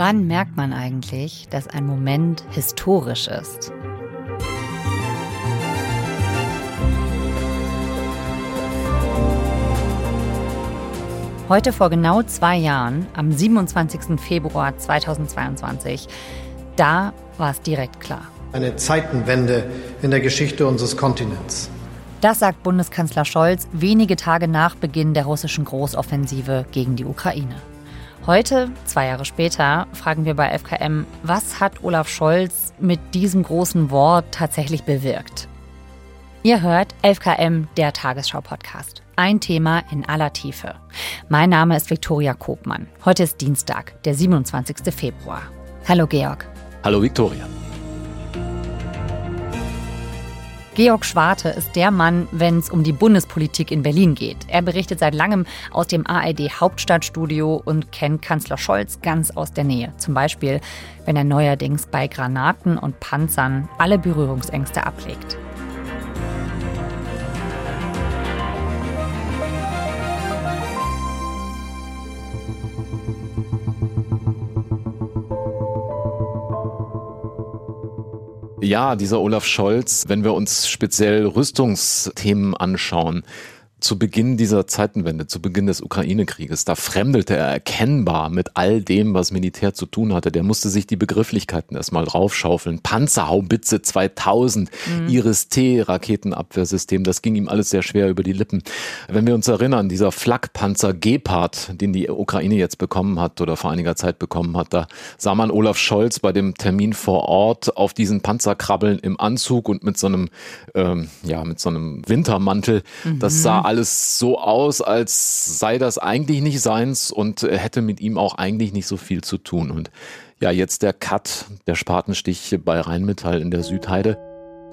Wann merkt man eigentlich, dass ein Moment historisch ist? Heute vor genau zwei Jahren, am 27. Februar 2022, da war es direkt klar. Eine Zeitenwende in der Geschichte unseres Kontinents. Das sagt Bundeskanzler Scholz wenige Tage nach Beginn der russischen Großoffensive gegen die Ukraine. Heute, zwei Jahre später, fragen wir bei FKM, was hat Olaf Scholz mit diesem großen Wort tatsächlich bewirkt? Ihr hört 11KM, der Tagesschau-Podcast. Ein Thema in aller Tiefe. Mein Name ist Viktoria Kobmann. Heute ist Dienstag, der 27. Februar. Hallo Georg. Hallo Viktoria. Georg Schwarte ist der Mann, wenn es um die Bundespolitik in Berlin geht. Er berichtet seit langem aus dem ARD Hauptstadtstudio und kennt Kanzler Scholz ganz aus der Nähe. Zum Beispiel, wenn er neuerdings bei Granaten und Panzern alle Berührungsängste ablegt. Ja, dieser Olaf Scholz, wenn wir uns speziell Rüstungsthemen anschauen, zu Beginn dieser Zeitenwende, zu Beginn des Ukraine-Krieges, da fremdelte er erkennbar mit all dem, was Militär zu tun hatte. Der musste sich die Begrifflichkeiten erstmal draufschaufeln. Panzerhaubitze 2000, mhm. Iris-T-Raketenabwehrsystem, das ging ihm alles sehr schwer über die Lippen. Wenn wir uns erinnern, dieser Flakpanzer Gepard, den die Ukraine jetzt bekommen hat oder vor einiger Zeit bekommen hat, da sah man Olaf Scholz bei dem Termin vor Ort auf diesen Panzer krabbeln im Anzug und mit so einem, ähm, ja, mit so einem Wintermantel. Mhm. Das sah alles so aus, als sei das eigentlich nicht seins und hätte mit ihm auch eigentlich nicht so viel zu tun. Und ja, jetzt der Cut, der Spatenstich bei Rheinmetall in der Südheide.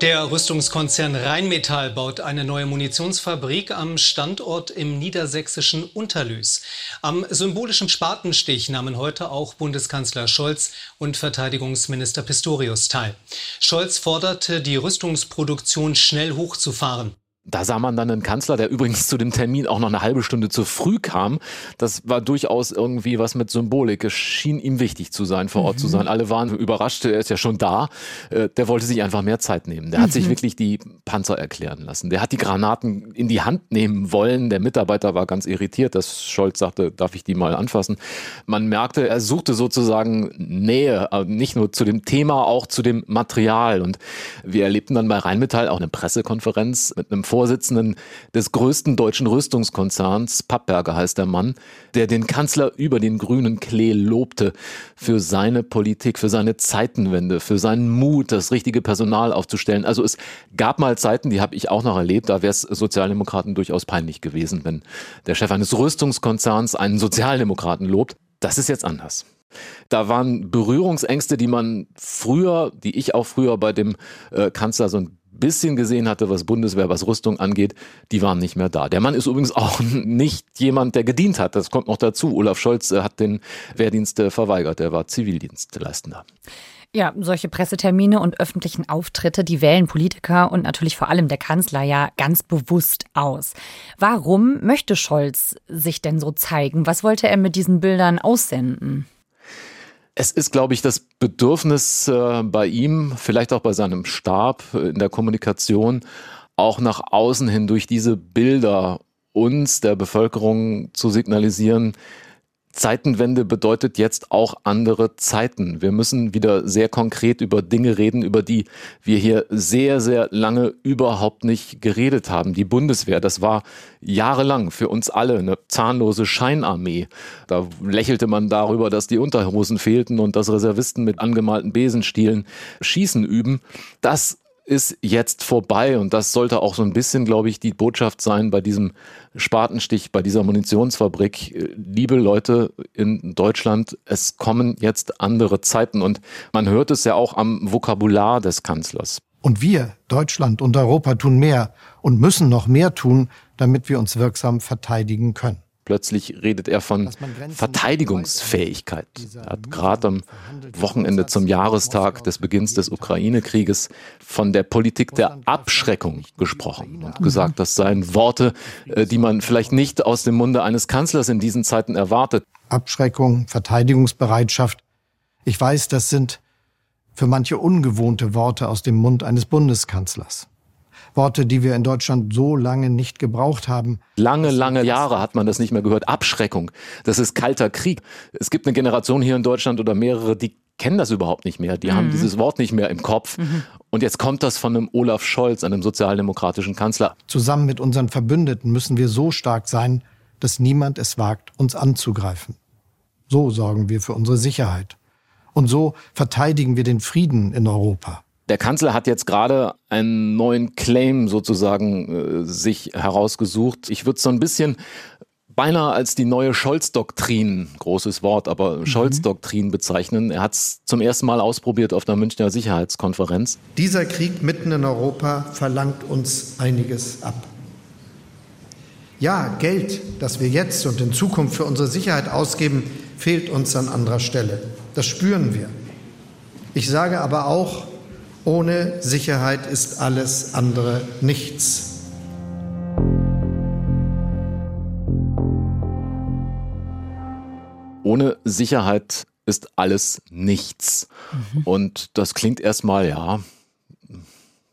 Der Rüstungskonzern Rheinmetall baut eine neue Munitionsfabrik am Standort im niedersächsischen Unterlüß. Am symbolischen Spatenstich nahmen heute auch Bundeskanzler Scholz und Verteidigungsminister Pistorius teil. Scholz forderte, die Rüstungsproduktion schnell hochzufahren. Da sah man dann einen Kanzler, der übrigens zu dem Termin auch noch eine halbe Stunde zu früh kam. Das war durchaus irgendwie was mit Symbolik. Es schien ihm wichtig zu sein, vor Ort mhm. zu sein. Alle waren überrascht, er ist ja schon da. Äh, der wollte sich einfach mehr Zeit nehmen. Der hat mhm. sich wirklich die Panzer erklären lassen. Der hat die Granaten in die Hand nehmen wollen. Der Mitarbeiter war ganz irritiert, dass Scholz sagte, darf ich die mal anfassen. Man merkte, er suchte sozusagen Nähe, äh, nicht nur zu dem Thema, auch zu dem Material. Und wir erlebten dann bei Rheinmetall auch eine Pressekonferenz mit einem Vorsitzenden des größten deutschen Rüstungskonzerns, Pappberger heißt der Mann, der den Kanzler über den grünen Klee lobte für seine Politik, für seine Zeitenwende, für seinen Mut, das richtige Personal aufzustellen. Also es gab mal Zeiten, die habe ich auch noch erlebt, da wäre es Sozialdemokraten durchaus peinlich gewesen, wenn der Chef eines Rüstungskonzerns einen Sozialdemokraten lobt. Das ist jetzt anders. Da waren Berührungsängste, die man früher, die ich auch früher bei dem äh, Kanzler so ein bisschen gesehen hatte, was Bundeswehr, was Rüstung angeht, die waren nicht mehr da. Der Mann ist übrigens auch nicht jemand, der gedient hat. Das kommt noch dazu. Olaf Scholz äh, hat den Wehrdienst äh, verweigert. Er war Zivildienstleistender. Ja, solche Pressetermine und öffentlichen Auftritte, die wählen Politiker und natürlich vor allem der Kanzler ja ganz bewusst aus. Warum möchte Scholz sich denn so zeigen? Was wollte er mit diesen Bildern aussenden? Es ist, glaube ich, das Bedürfnis äh, bei ihm, vielleicht auch bei seinem Stab äh, in der Kommunikation, auch nach außen hin durch diese Bilder uns, der Bevölkerung, zu signalisieren, Zeitenwende bedeutet jetzt auch andere Zeiten. Wir müssen wieder sehr konkret über Dinge reden, über die wir hier sehr, sehr lange überhaupt nicht geredet haben. Die Bundeswehr, das war jahrelang für uns alle eine zahnlose Scheinarmee. Da lächelte man darüber, dass die Unterhosen fehlten und dass Reservisten mit angemalten Besenstielen Schießen üben. Das ist jetzt vorbei und das sollte auch so ein bisschen, glaube ich, die Botschaft sein bei diesem Spatenstich, bei dieser Munitionsfabrik. Liebe Leute in Deutschland, es kommen jetzt andere Zeiten und man hört es ja auch am Vokabular des Kanzlers. Und wir, Deutschland und Europa, tun mehr und müssen noch mehr tun, damit wir uns wirksam verteidigen können. Plötzlich redet er von Verteidigungsfähigkeit. Er hat gerade am Wochenende zum Jahrestag des Beginns des Ukraine-Krieges von der Politik der Abschreckung gesprochen und gesagt, das seien Worte, äh, die man vielleicht nicht aus dem Munde eines Kanzlers in diesen Zeiten erwartet. Abschreckung, Verteidigungsbereitschaft, Ich weiß, das sind für manche ungewohnte Worte aus dem Mund eines Bundeskanzlers. Worte, die wir in Deutschland so lange nicht gebraucht haben. Lange, lange Jahre hat man das nicht mehr gehört. Abschreckung. Das ist kalter Krieg. Es gibt eine Generation hier in Deutschland oder mehrere, die kennen das überhaupt nicht mehr. Die mhm. haben dieses Wort nicht mehr im Kopf. Mhm. Und jetzt kommt das von einem Olaf Scholz, einem sozialdemokratischen Kanzler. Zusammen mit unseren Verbündeten müssen wir so stark sein, dass niemand es wagt, uns anzugreifen. So sorgen wir für unsere Sicherheit. Und so verteidigen wir den Frieden in Europa. Der Kanzler hat jetzt gerade einen neuen Claim sozusagen äh, sich herausgesucht. Ich würde so ein bisschen beinahe als die neue Scholz-Doktrin, großes Wort, aber mhm. Scholz-Doktrin bezeichnen. Er hat es zum ersten Mal ausprobiert auf der Münchner Sicherheitskonferenz. Dieser Krieg mitten in Europa verlangt uns einiges ab. Ja, Geld, das wir jetzt und in Zukunft für unsere Sicherheit ausgeben, fehlt uns an anderer Stelle. Das spüren wir. Ich sage aber auch, ohne Sicherheit ist alles andere nichts. ohne Sicherheit ist alles nichts. Mhm. Und das klingt erstmal, ja,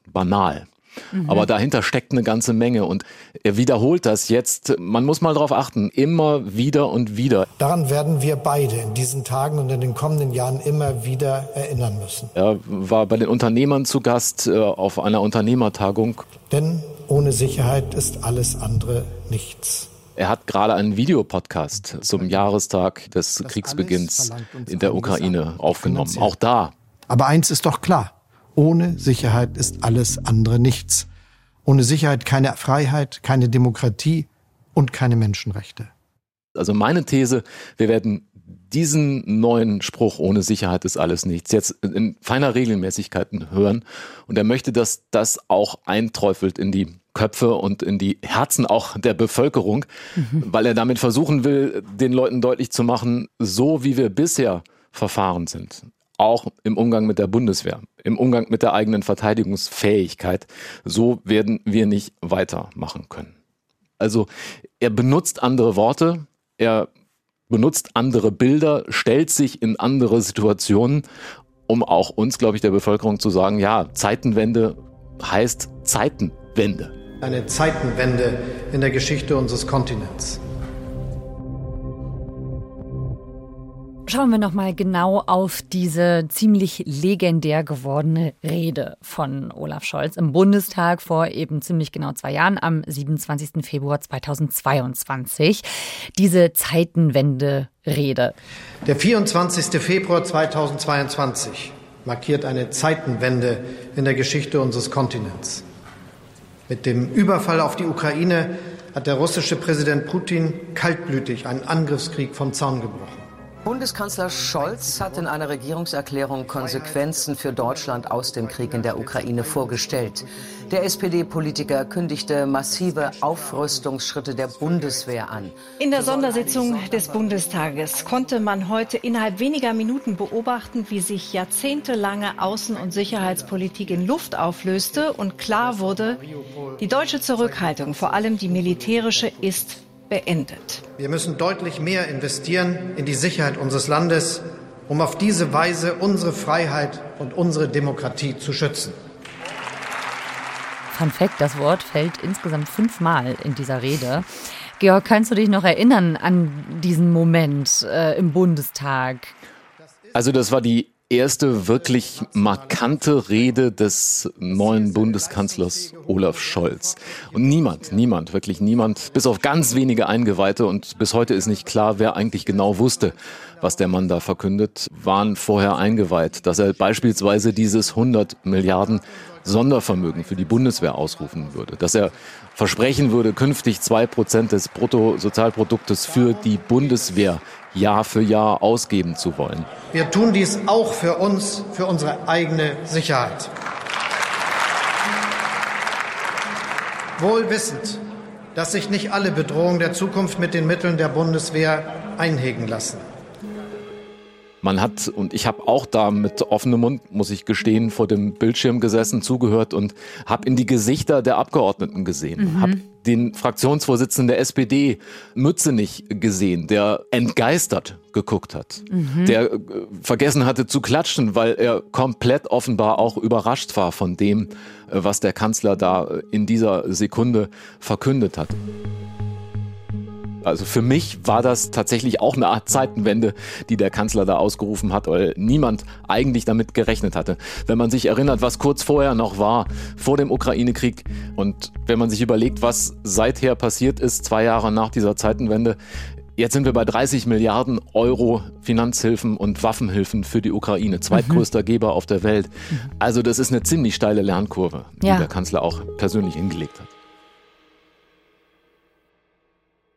banal. Mhm. Aber dahinter steckt eine ganze Menge und er wiederholt das jetzt. Man muss mal darauf achten, immer wieder und wieder. Daran werden wir beide in diesen Tagen und in den kommenden Jahren immer wieder erinnern müssen. Er war bei den Unternehmern zu Gast äh, auf einer Unternehmertagung. Denn ohne Sicherheit ist alles andere nichts. Er hat gerade einen Videopodcast zum Jahrestag des das Kriegsbeginns in der Ukraine aufgenommen. Auch da. Aber eins ist doch klar. Ohne Sicherheit ist alles andere nichts. Ohne Sicherheit keine Freiheit, keine Demokratie und keine Menschenrechte. Also meine These, wir werden diesen neuen Spruch ohne Sicherheit ist alles nichts jetzt in feiner Regelmäßigkeit hören und er möchte, dass das auch einträufelt in die Köpfe und in die Herzen auch der Bevölkerung, mhm. weil er damit versuchen will, den Leuten deutlich zu machen, so wie wir bisher verfahren sind, auch im Umgang mit der Bundeswehr, im Umgang mit der eigenen Verteidigungsfähigkeit, so werden wir nicht weitermachen können. Also er benutzt andere Worte, er benutzt andere Bilder, stellt sich in andere Situationen, um auch uns, glaube ich, der Bevölkerung zu sagen, ja, Zeitenwende heißt Zeitenwende eine Zeitenwende in der Geschichte unseres Kontinents. Schauen wir noch mal genau auf diese ziemlich legendär gewordene Rede von Olaf Scholz im Bundestag vor eben ziemlich genau zwei Jahren am 27. Februar 2022. Diese Zeitenwende-Rede. Der 24. Februar 2022 markiert eine Zeitenwende in der Geschichte unseres Kontinents. Mit dem Überfall auf die Ukraine hat der russische Präsident Putin kaltblütig einen Angriffskrieg vom Zaun gebrochen. Bundeskanzler Scholz hat in einer Regierungserklärung Konsequenzen für Deutschland aus dem Krieg in der Ukraine vorgestellt. Der SPD-Politiker kündigte massive Aufrüstungsschritte der Bundeswehr an. In der Sondersitzung des Bundestages konnte man heute innerhalb weniger Minuten beobachten, wie sich jahrzehntelange Außen- und Sicherheitspolitik in Luft auflöste und klar wurde, die deutsche Zurückhaltung, vor allem die militärische, ist beendet. Wir müssen deutlich mehr investieren in die Sicherheit unseres Landes, um auf diese Weise unsere Freiheit und unsere Demokratie zu schützen. Fun Fact, das Wort fällt insgesamt fünfmal in dieser Rede. Georg, kannst du dich noch erinnern an diesen Moment äh, im Bundestag? Also das war die erste wirklich markante Rede des neuen Bundeskanzlers Olaf Scholz. Und niemand, niemand, wirklich niemand, bis auf ganz wenige Eingeweihte und bis heute ist nicht klar, wer eigentlich genau wusste, was der Mann da verkündet, waren vorher eingeweiht, dass er beispielsweise dieses 100 Milliarden Sondervermögen für die Bundeswehr ausrufen würde, dass er versprechen würde, künftig zwei Prozent des Bruttosozialproduktes für die Bundeswehr Jahr für Jahr ausgeben zu wollen. Wir tun dies auch für uns, für unsere eigene Sicherheit. Wohl wissend, dass sich nicht alle Bedrohungen der Zukunft mit den Mitteln der Bundeswehr einhegen lassen. Man hat, und ich habe auch da mit offenem Mund, muss ich gestehen, vor dem Bildschirm gesessen, zugehört und habe in die Gesichter der Abgeordneten gesehen. Mhm. Habe den Fraktionsvorsitzenden der SPD, Mützenich, gesehen, der entgeistert geguckt hat, mhm. der äh, vergessen hatte zu klatschen, weil er komplett offenbar auch überrascht war von dem, äh, was der Kanzler da in dieser Sekunde verkündet hat. Also für mich war das tatsächlich auch eine Art Zeitenwende, die der Kanzler da ausgerufen hat, weil niemand eigentlich damit gerechnet hatte. Wenn man sich erinnert, was kurz vorher noch war, vor dem Ukraine-Krieg und wenn man sich überlegt, was seither passiert ist, zwei Jahre nach dieser Zeitenwende, Jetzt sind wir bei 30 Milliarden Euro Finanzhilfen und Waffenhilfen für die Ukraine, zweitgrößter mhm. Geber auf der Welt. Also das ist eine ziemlich steile Lernkurve, die ja. der Kanzler auch persönlich hingelegt hat.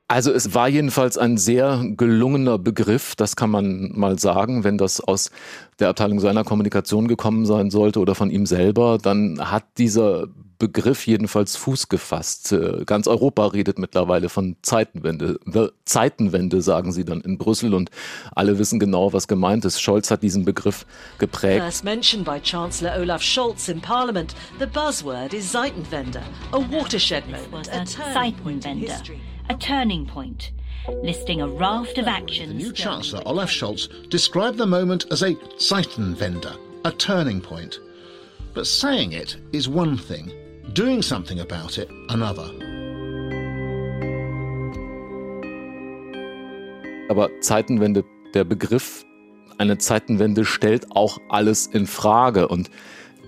Also es war jedenfalls ein sehr gelungener Begriff, das kann man mal sagen. Wenn das aus der Abteilung seiner Kommunikation gekommen sein sollte oder von ihm selber, dann hat dieser Begriff jedenfalls Fuß gefasst. Äh, ganz Europa redet mittlerweile von Zeitenwende. Zeitenwende sagen sie dann in Brüssel und alle wissen genau, was gemeint ist. Scholz hat diesen Begriff geprägt. First mentioned by Chancellor Olaf Scholz in Parliament, the buzzword is Zeitenwende, a watershed moment, a turning a turning point, listing a raft of actions. The new Chancellor, Olaf Scholz, described the moment as a Zeitenwende, a turning point. But saying it is one thing, doing something about it another. Aber Zeitenwende, der Begriff, eine Zeitenwende stellt auch alles in Frage. Und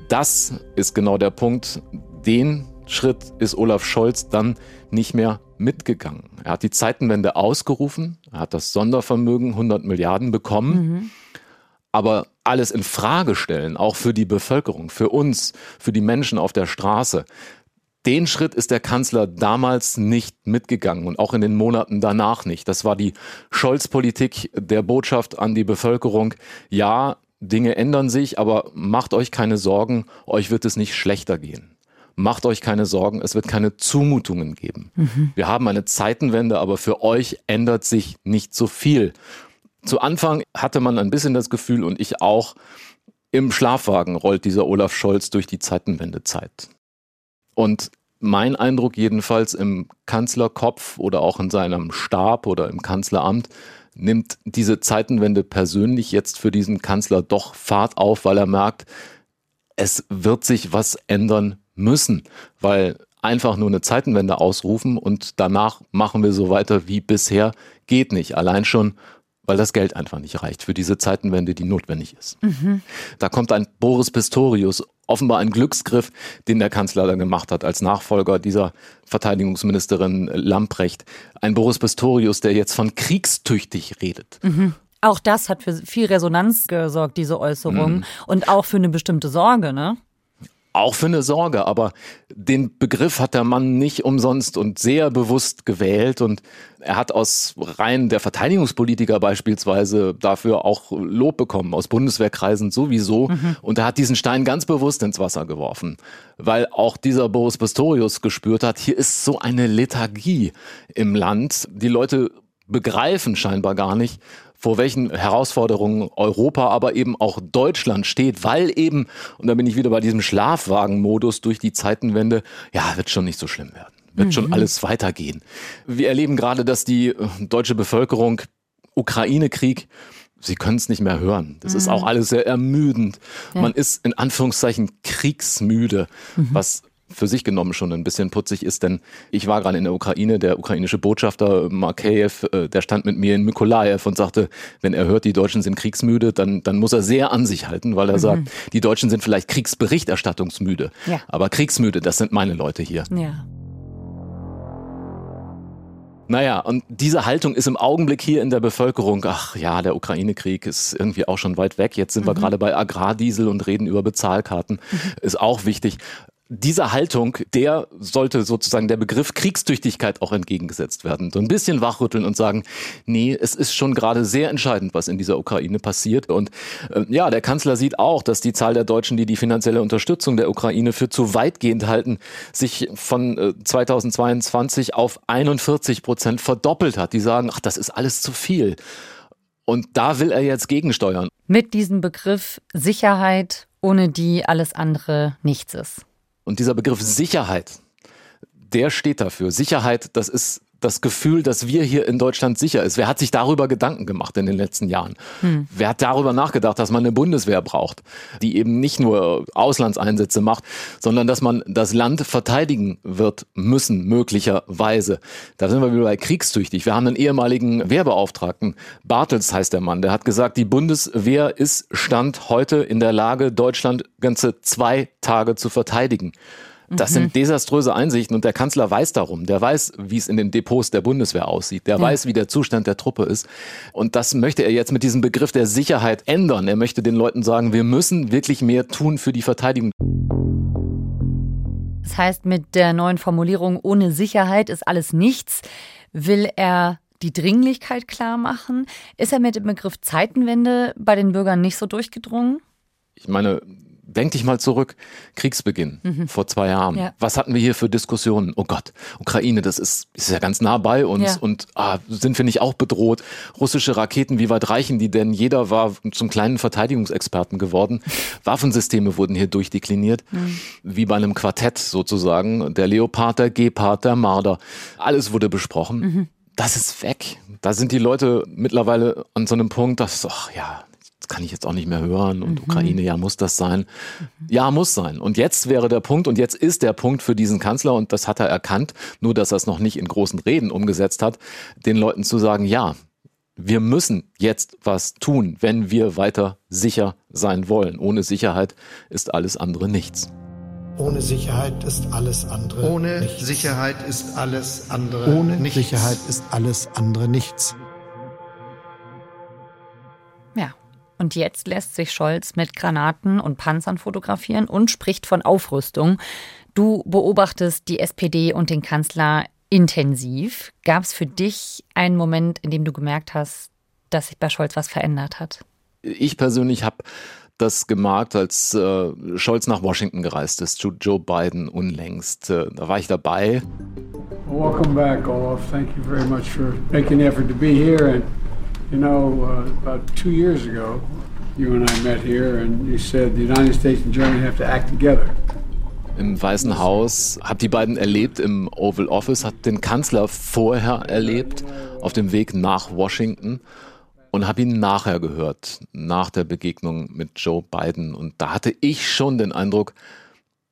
das ist genau der Punkt, den Schritt ist Olaf Scholz dann nicht mehr mitgegangen. Er hat die Zeitenwende ausgerufen, er hat das Sondervermögen 100 Milliarden bekommen, mhm. aber alles in Frage stellen, auch für die Bevölkerung, für uns, für die Menschen auf der Straße. Den Schritt ist der Kanzler damals nicht mitgegangen und auch in den Monaten danach nicht. Das war die Scholz-Politik der Botschaft an die Bevölkerung. Ja, Dinge ändern sich, aber macht euch keine Sorgen, euch wird es nicht schlechter gehen macht euch keine Sorgen, es wird keine Zumutungen geben. Mhm. Wir haben eine Zeitenwende, aber für euch ändert sich nicht so viel. Zu Anfang hatte man ein bisschen das Gefühl und ich auch, im Schlafwagen rollt dieser Olaf Scholz durch die Zeitenwendezeit. Und mein Eindruck jedenfalls im Kanzlerkopf oder auch in seinem Stab oder im Kanzleramt nimmt diese Zeitenwende persönlich jetzt für diesen Kanzler doch Fahrt auf, weil er merkt, es wird sich was ändern müssen, weil einfach nur eine Zeitenwende ausrufen und danach machen wir so weiter wie bisher geht nicht. Allein schon, weil das Geld einfach nicht reicht für diese Zeitenwende, die notwendig ist. Mhm. Da kommt ein Boris Pistorius, offenbar ein Glücksgriff, den der Kanzler dann gemacht hat als Nachfolger dieser Verteidigungsministerin Lamprecht. Ein Boris Pistorius, der jetzt von kriegstüchtig redet. Mhm. Auch das hat für viel Resonanz gesorgt, diese Äußerung. Mhm. Und auch für eine bestimmte Sorge, ne? Auch für eine Sorge, aber den Begriff hat der Mann nicht umsonst und sehr bewusst gewählt und er hat aus Reihen der Verteidigungspolitiker beispielsweise dafür auch Lob bekommen, aus Bundeswehrkreisen sowieso mhm. und er hat diesen Stein ganz bewusst ins Wasser geworfen, weil auch dieser Boris Pistorius gespürt hat, hier ist so eine Lethargie im Land, die Leute begreifen scheinbar gar nicht, vor welchen Herausforderungen Europa, aber eben auch Deutschland steht, weil eben, und da bin ich wieder bei diesem Schlafwagenmodus durch die Zeitenwende, ja, wird schon nicht so schlimm werden. Wird mhm. schon alles weitergehen. Wir erleben gerade, dass die äh, deutsche Bevölkerung Ukraine-Krieg Sie können es nicht mehr hören. Das mhm. ist auch alles sehr ermüdend. Ja. Man ist in Anführungszeichen kriegsmüde, mhm. was für sich genommen schon ein bisschen putzig ist, denn ich war gerade in der Ukraine, der ukrainische Botschafter Makeyev, äh, der stand mit mir in Mykolaev und sagte, wenn er hört, die Deutschen sind kriegsmüde, dann, dann muss er sehr an sich halten, weil er mhm. sagt, die Deutschen sind vielleicht Kriegsberichterstattungsmüde, ja. aber kriegsmüde, das sind meine Leute hier. Ja. Naja, und diese Haltung ist im Augenblick hier in der Bevölkerung, ach ja, der Ukraine-Krieg ist irgendwie auch schon weit weg. Jetzt sind mhm. wir gerade bei Agrardiesel und reden über Bezahlkarten. Mhm. Ist auch wichtig dieser Haltung, der sollte sozusagen der Begriff Kriegstüchtigkeit auch entgegengesetzt werden. So ein bisschen wachrütteln und sagen, nee, es ist schon gerade sehr entscheidend, was in dieser Ukraine passiert. Und äh, ja, der Kanzler sieht auch, dass die Zahl der Deutschen, die die finanzielle Unterstützung der Ukraine für zu weitgehend halten, sich von äh, 2022 auf 41 Prozent verdoppelt hat. Die sagen, ach, das ist alles zu viel. Und da will er jetzt gegensteuern. Mit diesem Begriff Sicherheit, ohne die alles andere nichts ist. Und dieser Begriff Sicherheit, der steht dafür. Sicherheit, das ist das Gefühl, dass wir hier in Deutschland sicher ist. Wer hat sich darüber Gedanken gemacht in den letzten Jahren? Hm. Wer hat darüber nachgedacht, dass man eine Bundeswehr braucht, die eben nicht nur Auslandseinsätze macht, sondern dass man das Land verteidigen wird müssen, möglicherweise. Da sind wir wieder bei kriegstüchtig. Wir haben einen ehemaligen Wehrbeauftragten, Bartels heißt der Mann, der hat gesagt, die Bundeswehr ist Stand heute in der Lage, Deutschland ganze zwei Tage zu verteidigen. Das mhm. sind desaströse Einsichten und der Kanzler weiß darum. Der weiß, wie es in den Depots der Bundeswehr aussieht. Der ja. weiß, wie der Zustand der Truppe ist. Und das möchte er jetzt mit diesem Begriff der Sicherheit ändern. Er möchte den Leuten sagen, wir müssen wirklich mehr tun für die Verteidigung. Das heißt, mit der neuen Formulierung ohne Sicherheit ist alles nichts, will er die Dringlichkeit klar machen. Ist er mit dem Begriff Zeitenwende bei den Bürgern nicht so durchgedrungen? Ich meine, denk dich mal zurück, Kriegsbeginn mhm. vor zwei Jahren. Ja. Was hatten wir hier für Diskussionen? Oh Gott, Ukraine, das ist, ist ja ganz nah bei uns ja. und ah, sind wir nicht auch bedroht? Russische Raketen, wie weit reichen die denn? Jeder war zum kleinen Verteidigungsexperten geworden. Waffensysteme wurden hier durchdekliniert, mhm. wie bei einem Quartett sozusagen. Der Leopard, der Gepard, der Marder, alles wurde besprochen. Mhm. Das ist weg. Da sind die Leute mittlerweile an so einem Punkt, dass, ach ja, kann ich jetzt auch nicht mehr hören und mhm. Ukraine, ja, muss das sein? Mhm. Ja, muss sein. Und jetzt wäre der Punkt und jetzt ist der Punkt für diesen Kanzler und das hat er erkannt, nur dass er es noch nicht in großen Reden umgesetzt hat, den Leuten zu sagen, ja, wir müssen jetzt was tun, wenn wir weiter sicher sein wollen. Ohne Sicherheit ist alles andere nichts. Ohne Sicherheit ist alles andere Ohne nichts. Sicherheit ist alles andere Ohne nichts. Sicherheit ist alles andere nichts. Und jetzt lässt sich Scholz mit Granaten und Panzern fotografieren und spricht von Aufrüstung. Du beobachtest die SPD und den Kanzler intensiv. Gab es für dich einen Moment, in dem du gemerkt hast, dass sich bei Scholz was verändert hat? Ich persönlich habe das gemerkt, als äh, Scholz nach Washington gereist ist, zu Joe Biden unlängst. Äh, da war ich dabei. Welcome back, Olaf. Thank you very much for making the effort to be here and You know, uh, about two years ago, you and I met here, and you said the United States and Germany have to act together. Im Weißen Haus, hab die beiden erlebt im Oval Office, hat den Kanzler vorher erlebt auf dem Weg nach Washington und habe ihn nachher gehört, nach der Begegnung mit Joe Biden. Und da hatte ich schon den Eindruck,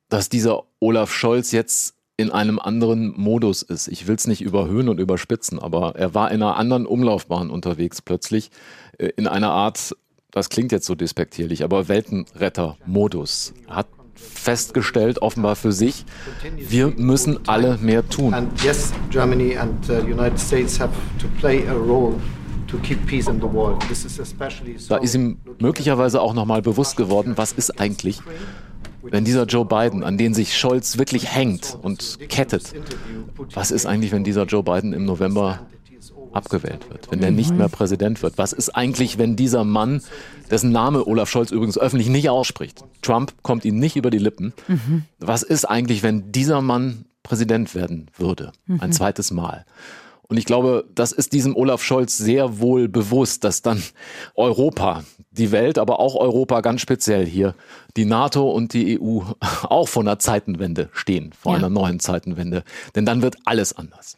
dass dieser Olaf Scholz jetzt in einem anderen Modus ist. Ich will es nicht überhöhen und überspitzen, aber er war in einer anderen Umlaufbahn unterwegs plötzlich, äh, in einer Art, das klingt jetzt so despektierlich, aber Weltenretter-Modus. Hat festgestellt, offenbar für sich, wir müssen alle mehr tun. And yes, Germany and uh, United States have to play a role da ist ihm möglicherweise auch nochmal bewusst geworden, was ist eigentlich, wenn dieser Joe Biden, an den sich Scholz wirklich hängt und kettet, was ist eigentlich, wenn dieser Joe Biden im November abgewählt wird, wenn er nicht mehr Präsident wird? Was ist eigentlich, wenn dieser Mann, dessen Name Olaf Scholz übrigens öffentlich nicht ausspricht, Trump kommt ihm nicht über die Lippen, was ist eigentlich, wenn dieser Mann Präsident werden würde, ein zweites Mal? Und ich glaube, das ist diesem Olaf Scholz sehr wohl bewusst, dass dann Europa, die Welt, aber auch Europa ganz speziell hier, die NATO und die EU auch vor einer Zeitenwende stehen, vor ja. einer neuen Zeitenwende. Denn dann wird alles anders.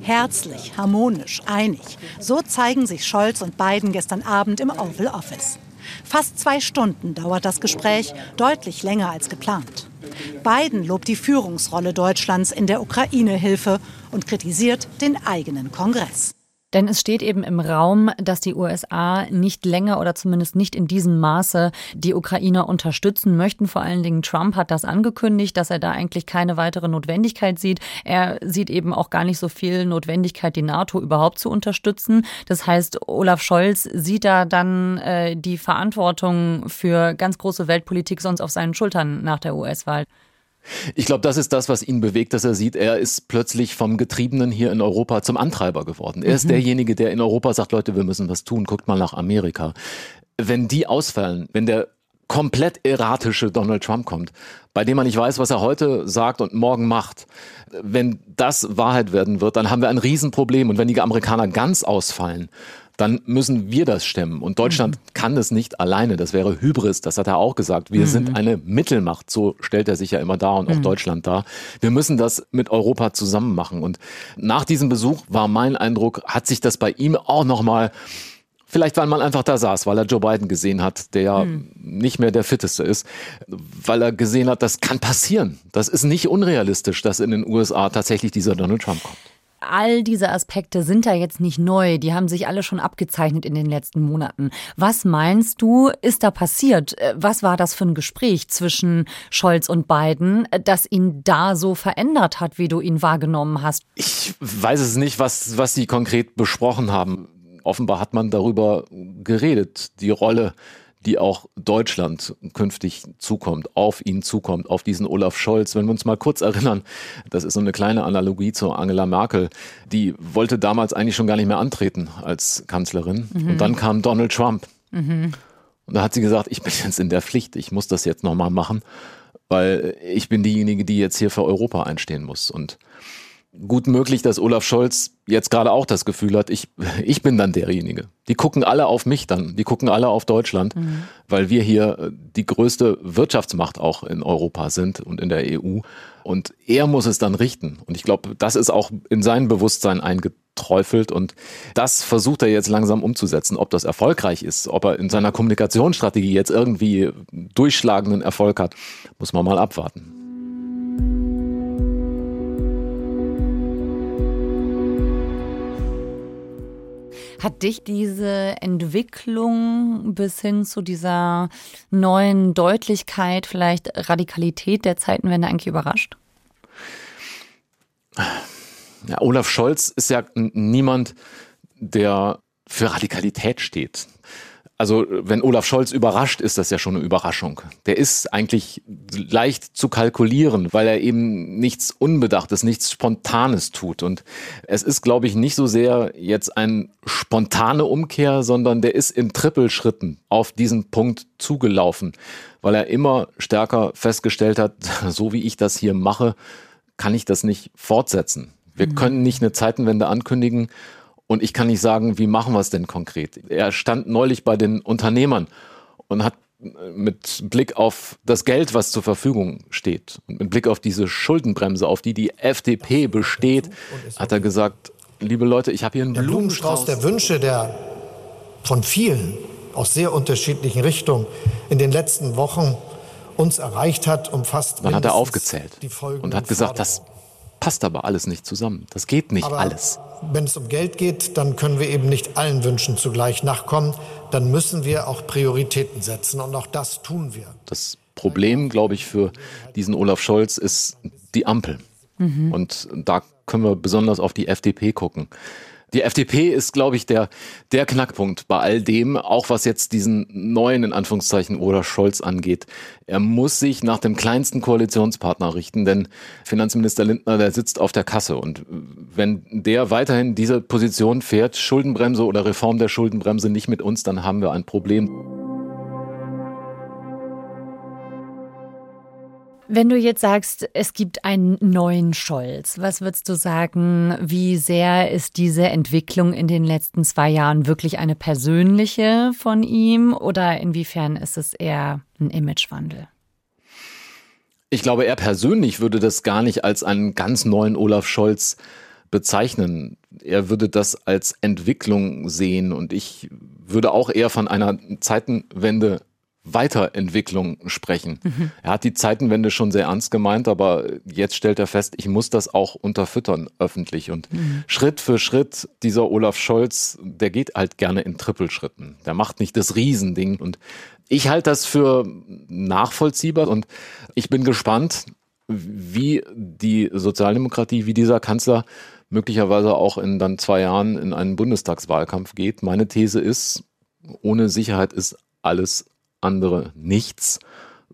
Herzlich, harmonisch, einig. So zeigen sich Scholz und Biden gestern Abend im Oval Office. Fast zwei Stunden dauert das Gespräch, deutlich länger als geplant. Biden lobt die Führungsrolle Deutschlands in der Ukraine-Hilfe und kritisiert den eigenen Kongress. Denn es steht eben im Raum, dass die USA nicht länger oder zumindest nicht in diesem Maße die Ukrainer unterstützen möchten. Vor allen Dingen Trump hat das angekündigt, dass er da eigentlich keine weitere Notwendigkeit sieht. Er sieht eben auch gar nicht so viel Notwendigkeit, die NATO überhaupt zu unterstützen. Das heißt, Olaf Scholz sieht da dann äh, die Verantwortung für ganz große Weltpolitik sonst auf seinen Schultern nach der US-Wahl. Ich glaube, das ist das, was ihn bewegt, dass er sieht, er ist plötzlich vom Getriebenen hier in Europa zum Antreiber geworden. Er ist mhm. derjenige, der in Europa sagt, Leute, wir müssen was tun, guckt mal nach Amerika. Wenn die ausfallen, wenn der komplett erratische Donald Trump kommt, bei dem man nicht weiß, was er heute sagt und morgen macht. Wenn das Wahrheit werden wird, dann haben wir ein Riesenproblem. Und wenn die Amerikaner ganz ausfallen, dann müssen wir das stemmen. Und Deutschland mhm. kann es nicht alleine. Das wäre Hybris, das hat er auch gesagt. Wir mhm. sind eine Mittelmacht, so stellt er sich ja immer dar und auch mhm. Deutschland dar. Wir müssen das mit Europa zusammen machen. Und nach diesem Besuch war mein Eindruck, hat sich das bei ihm auch nochmal Vielleicht, weil man einfach da saß, weil er Joe Biden gesehen hat, der ja hm. nicht mehr der fitteste ist, weil er gesehen hat, das kann passieren. Das ist nicht unrealistisch, dass in den USA tatsächlich dieser Donald Trump kommt all diese Aspekte sind da jetzt nicht neu. Die haben sich alle schon abgezeichnet in den letzten Monaten. Was meinst du, ist da passiert? Äh, was war das für ein Gespräch zwischen Scholz und Biden, äh, das ihn da so verändert hat, wie du ihn wahrgenommen hast? Ich weiß es nicht, was, was sie konkret besprochen haben. Offenbar hat man darüber geredet, die Rolle die auch Deutschland künftig zukommt, auf ihn zukommt, auf diesen Olaf Scholz. Wenn wir uns mal kurz erinnern, das ist so eine kleine Analogie zu Angela Merkel, die wollte damals eigentlich schon gar nicht mehr antreten als Kanzlerin. Mhm. Und dann kam Donald Trump. Mhm. Und da hat sie gesagt, ich bin jetzt in der Pflicht, ich muss das jetzt nochmal machen, weil ich bin diejenige, die jetzt hier für Europa einstehen muss. Und gut möglich, dass Olaf Scholz jetzt gerade auch das Gefühl hat, ich, ich bin dann derjenige. Die gucken alle auf mich dann, die gucken alle auf Deutschland, mhm. weil wir hier äh, die größte Wirtschaftsmacht auch in Europa sind und in der EU. Und er muss es dann richten. Und ich glaube, das ist auch in sein Bewusstsein eingeträufelt und das versucht er jetzt langsam umzusetzen. Ob das erfolgreich ist, ob er in seiner Kommunikationsstrategie jetzt irgendwie durchschlagenden Erfolg hat, muss man mal abwarten. Hat dich diese Entwicklung bis hin zu dieser neuen Deutlichkeit, vielleicht Radikalität der Zeitenwende eigentlich überrascht? Ja, Olaf Scholz ist ja niemand, der für Radikalität steht also wenn Olaf Scholz überrascht, ist das ja schon eine Überraschung. Der ist eigentlich leicht zu kalkulieren, weil er eben nichts Unbedachtes, nichts Spontanes tut. Und es ist, glaube ich, nicht so sehr jetzt eine spontane Umkehr, sondern der ist in Trippelschritten auf diesen Punkt zugelaufen, weil er immer stärker festgestellt hat, so wie ich das hier mache, kann ich das nicht fortsetzen. Wir mhm. können nicht eine Zeitenwende ankündigen und ich kann nicht sagen, wie machen wir es denn konkret. Er stand neulich bei den Unternehmern und hat mit Blick auf das Geld, was zur Verfügung steht und mit Blick auf diese Schuldenbremse, auf die die FDP besteht, hat er gesagt, liebe Leute, ich habe hier einen der Blumenstrauß. der Wünsche, der von vielen aus sehr unterschiedlichen Richtungen in den letzten Wochen uns erreicht hat, umfasst. Dann hat er aufgezählt und hat gesagt, das passt aber alles nicht zusammen. Das geht nicht aber alles wenn es um Geld geht, dann können wir eben nicht allen Wünschen zugleich nachkommen. Dann müssen wir auch Prioritäten setzen und auch das tun wir. Das Problem, glaube ich, für diesen Olaf Scholz ist die Ampel. Mhm. Und da können wir besonders auf die FDP gucken. Die FDP ist, glaube ich, der, der Knackpunkt bei all dem, auch was jetzt diesen neuen, in Anführungszeichen, oder Scholz angeht. Er muss sich nach dem kleinsten Koalitionspartner richten, denn Finanzminister Lindner, der sitzt auf der Kasse. Und wenn der weiterhin diese Position fährt, Schuldenbremse oder Reform der Schuldenbremse nicht mit uns, dann haben wir ein Problem. Wenn du jetzt sagst, es gibt einen neuen Scholz, was würdest du sagen, wie sehr ist diese Entwicklung in den letzten zwei Jahren wirklich eine persönliche von ihm oder inwiefern ist es eher ein Imagewandel? Ich glaube, er persönlich würde das gar nicht als einen ganz neuen Olaf Scholz bezeichnen. Er würde das als Entwicklung sehen und ich würde auch eher von einer Zeitenwende Weiterentwicklung sprechen. Mhm. Er hat die Zeitenwende schon sehr ernst gemeint, aber jetzt stellt er fest, ich muss das auch unterfüttern öffentlich. Und mhm. Schritt für Schritt, dieser Olaf Scholz, der geht halt gerne in Trippelschritten. Der macht nicht das Riesending. Und ich halte das für nachvollziehbar und ich bin gespannt, wie die Sozialdemokratie, wie dieser Kanzler möglicherweise auch in dann zwei Jahren in einen Bundestagswahlkampf geht. Meine These ist, ohne Sicherheit ist alles andere nichts,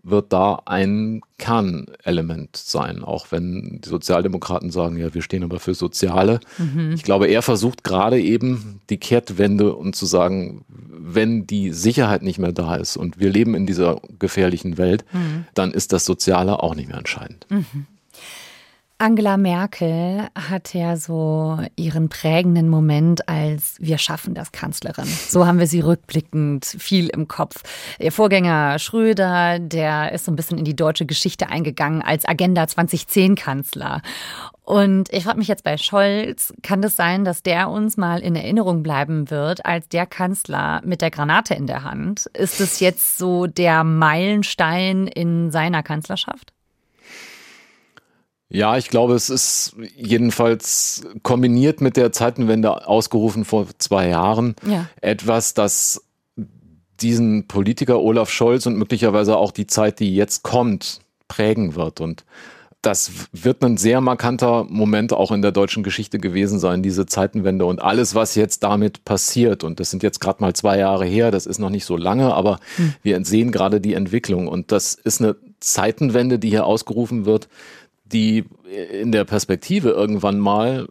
wird da ein Kernelement sein, auch wenn die Sozialdemokraten sagen, ja, wir stehen aber für Soziale. Mhm. Ich glaube, er versucht gerade eben die Kehrtwende und zu sagen, wenn die Sicherheit nicht mehr da ist und wir leben in dieser gefährlichen Welt, mhm. dann ist das Soziale auch nicht mehr entscheidend. Mhm. Angela Merkel hat ja so ihren prägenden Moment als Wir schaffen das Kanzlerin. So haben wir sie rückblickend viel im Kopf. Ihr Vorgänger Schröder, der ist so ein bisschen in die deutsche Geschichte eingegangen als Agenda 2010 Kanzler. Und ich frage mich jetzt bei Scholz, kann das sein, dass der uns mal in Erinnerung bleiben wird als der Kanzler mit der Granate in der Hand? Ist es jetzt so der Meilenstein in seiner Kanzlerschaft? Ja, ich glaube, es ist jedenfalls kombiniert mit der Zeitenwende ausgerufen vor zwei Jahren ja. etwas, das diesen Politiker Olaf Scholz und möglicherweise auch die Zeit, die jetzt kommt, prägen wird. Und das wird ein sehr markanter Moment auch in der deutschen Geschichte gewesen sein, diese Zeitenwende und alles, was jetzt damit passiert. Und das sind jetzt gerade mal zwei Jahre her, das ist noch nicht so lange, aber hm. wir sehen gerade die Entwicklung. Und das ist eine Zeitenwende, die hier ausgerufen wird, die in der Perspektive irgendwann mal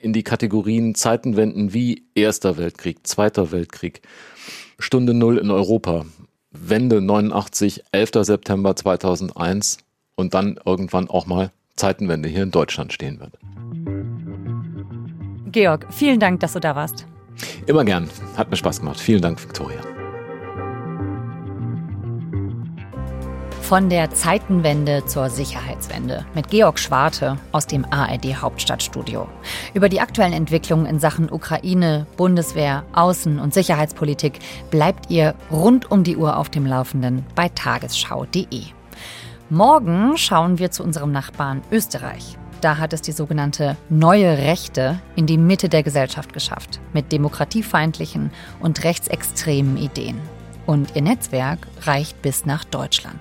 in die Kategorien Zeitenwenden wie Erster Weltkrieg, Zweiter Weltkrieg, Stunde Null in Europa, Wende 89, 11. September 2001 und dann irgendwann auch mal Zeitenwende hier in Deutschland stehen wird. Georg, vielen Dank, dass du da warst. Immer gern. Hat mir Spaß gemacht. Vielen Dank, Victoria. Von der Zeitenwende zur Sicherheitswende mit Georg Schwarte aus dem ARD Hauptstadtstudio. Über die aktuellen Entwicklungen in Sachen Ukraine, Bundeswehr, Außen- und Sicherheitspolitik bleibt ihr rund um die Uhr auf dem Laufenden bei tagesschau.de. Morgen schauen wir zu unserem Nachbarn Österreich. Da hat es die sogenannte neue Rechte in die Mitte der Gesellschaft geschafft, mit demokratiefeindlichen und rechtsextremen Ideen. Und ihr Netzwerk reicht bis nach Deutschland.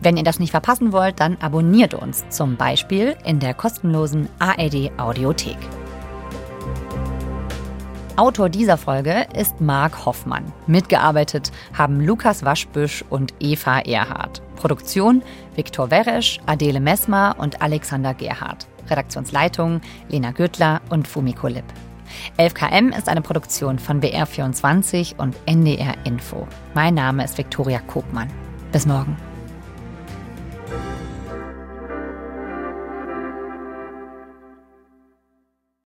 Wenn ihr das nicht verpassen wollt, dann abonniert uns, zum Beispiel in der kostenlosen ARD Audiothek. Autor dieser Folge ist Marc Hoffmann. Mitgearbeitet haben Lukas Waschbüsch und Eva Erhardt. Produktion Viktor Weresch, Adele Messmer und Alexander Gerhardt. Redaktionsleitung Lena Gürtler und Fumiko Lipp. 11KM ist eine Produktion von BR24 und NDR Info. Mein Name ist Viktoria Kobmann. Bis morgen.